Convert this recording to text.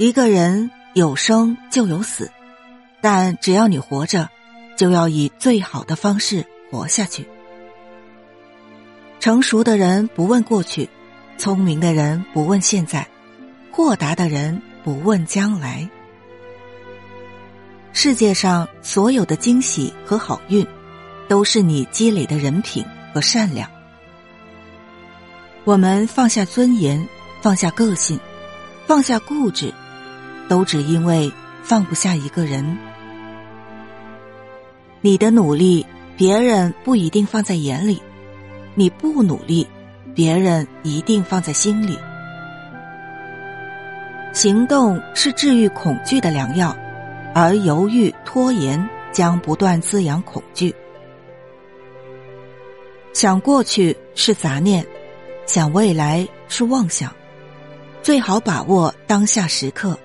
一个人有生就有死，但只要你活着，就要以最好的方式活下去。成熟的人不问过去，聪明的人不问现在，豁达的人不问将来。世界上所有的惊喜和好运，都是你积累的人品和善良。我们放下尊严，放下个性，放下固执，都只因为放不下一个人。你的努力，别人不一定放在眼里；你不努力，别人一定放在心里。行动是治愈恐惧的良药。而犹豫拖延将不断滋养恐惧。想过去是杂念，想未来是妄想。最好把握当下时刻，